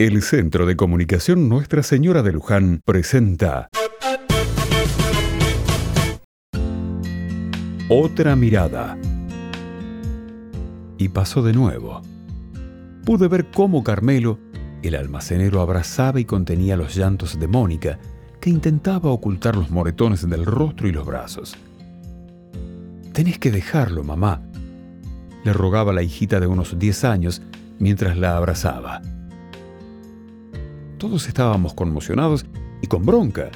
El Centro de Comunicación Nuestra Señora de Luján presenta Otra mirada. Y pasó de nuevo. Pude ver cómo Carmelo, el almacenero, abrazaba y contenía los llantos de Mónica, que intentaba ocultar los moretones del rostro y los brazos. Tenés que dejarlo, mamá, le rogaba la hijita de unos 10 años mientras la abrazaba. Todos estábamos conmocionados y con bronca.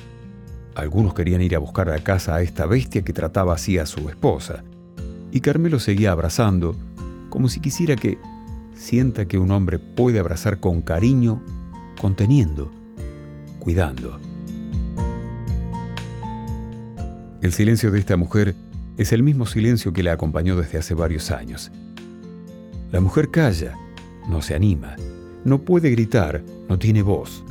Algunos querían ir a buscar a casa a esta bestia que trataba así a su esposa. Y Carmelo seguía abrazando, como si quisiera que sienta que un hombre puede abrazar con cariño, conteniendo, cuidando. El silencio de esta mujer es el mismo silencio que la acompañó desde hace varios años. La mujer calla, no se anima, no puede gritar, no tiene voz.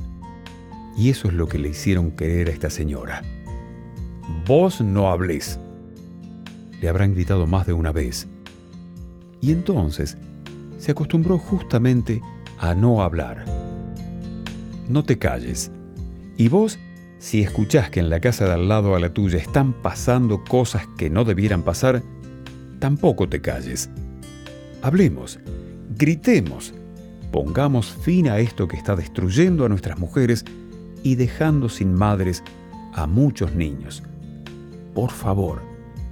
Y eso es lo que le hicieron querer a esta señora. Vos no hables. Le habrán gritado más de una vez. Y entonces se acostumbró justamente a no hablar. No te calles. Y vos, si escuchás que en la casa de al lado a la tuya están pasando cosas que no debieran pasar, tampoco te calles. Hablemos, gritemos, Pongamos fin a esto que está destruyendo a nuestras mujeres y dejando sin madres a muchos niños. Por favor,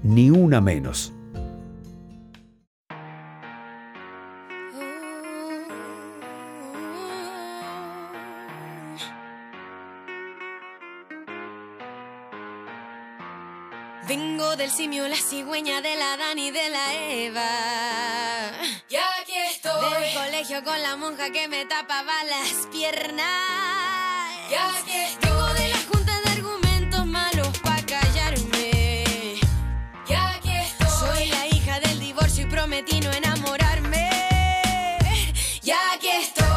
ni una menos. Vengo del simio, la cigüeña de la Dani de la Eva. Ya aquí estoy. Del colegio con la monja que me tapaba las piernas. Ya aquí estoy. Vengo de la junta de argumentos malos para callarme. Ya aquí estoy. Soy la hija del divorcio y prometí no enamorarme. Ya aquí estoy.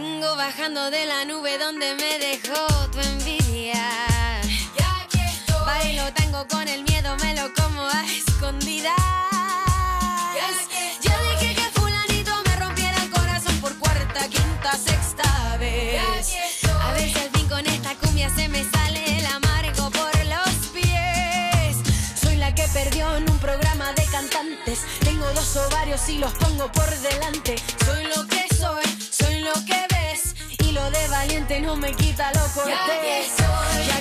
Vengo bajando de la nube donde me dejó tu envidia. Ya aquí estoy. Bailo tango con el miedo, me lo como a escondidas. Ya Yo dije que fulanito me rompiera el corazón por cuarta, quinta, sexta vez. A ver si al fin con esta cumbia se me sale el amargo por los pies. Soy la que perdió en un programa de cantantes. Tengo dos ovarios y los pongo por delante. Soy lo que soy, no me quita lo cortés. aquí estoy. Y aquí estoy.